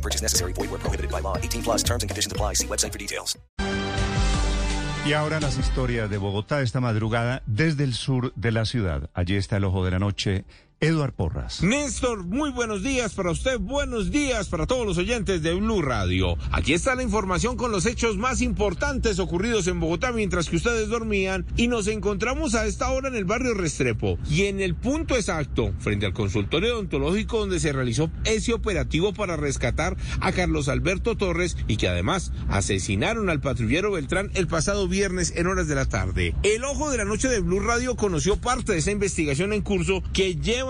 No purchase necessary. Void where prohibited by law. 18 plus terms and conditions apply. See website for details. Y ahora las historias de Bogotá esta madrugada desde el sur de la ciudad. Allí está el ojo de la noche. Eduard Porras. Néstor, muy buenos días para usted, buenos días para todos los oyentes de Blue Radio. Aquí está la información con los hechos más importantes ocurridos en Bogotá mientras que ustedes dormían y nos encontramos a esta hora en el barrio Restrepo y en el punto exacto frente al consultorio odontológico donde se realizó ese operativo para rescatar a Carlos Alberto Torres y que además asesinaron al patrullero Beltrán el pasado viernes en horas de la tarde. El ojo de la noche de Blue Radio conoció parte de esa investigación en curso que lleva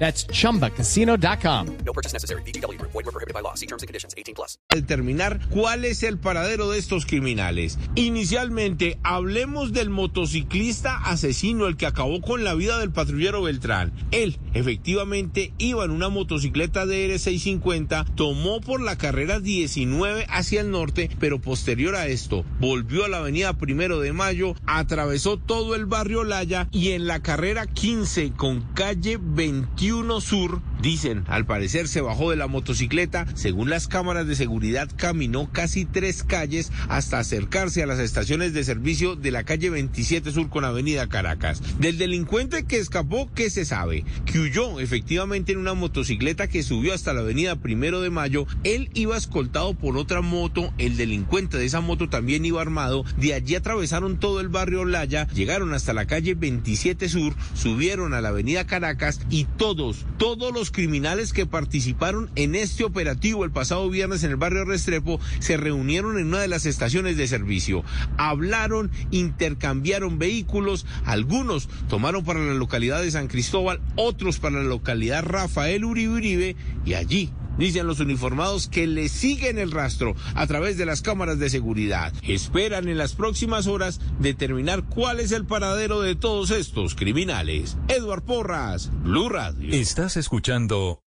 That's chumbacasino.com. No purchase necessary. VGW. Void were prohibited by law. See terms and conditions. 18 plus. Determinar cuál es el paradero de estos criminales. Inicialmente, hablemos del motociclista asesino, el que acabó con la vida del patrullero Beltrán. Él, efectivamente, iba en una motocicleta DR650, tomó por la carrera 19 hacia el norte, pero posterior a esto, volvió a la avenida Primero de Mayo, atravesó todo el barrio Laya y en la carrera 15 con calle 21 Sur, dicen, al parecer se bajó de la motocicleta, según las cámaras de seguridad caminó casi tres calles hasta acercarse a las estaciones de servicio de la calle 27 Sur con Avenida Caracas. Del delincuente que escapó, ¿qué se sabe? Que huyó efectivamente en una motocicleta que subió hasta la Avenida Primero de Mayo, él iba escoltado por otra moto, el delincuente de esa moto también iba armado, de allí atravesaron todo el barrio Laya, llegaron hasta la calle 27 Sur, subieron a la Avenida Caracas y todo todos, los criminales que participaron en este operativo el pasado viernes en el barrio Restrepo se reunieron en una de las estaciones de servicio. Hablaron, intercambiaron vehículos, algunos tomaron para la localidad de San Cristóbal, otros para la localidad Rafael Uribe Uribe y allí dicen los uniformados que le siguen el rastro a través de las cámaras de seguridad. Esperan en las próximas horas determinar cuál es el paradero de todos estos criminales. Edward Porras, Blue Radio. Estás escuchando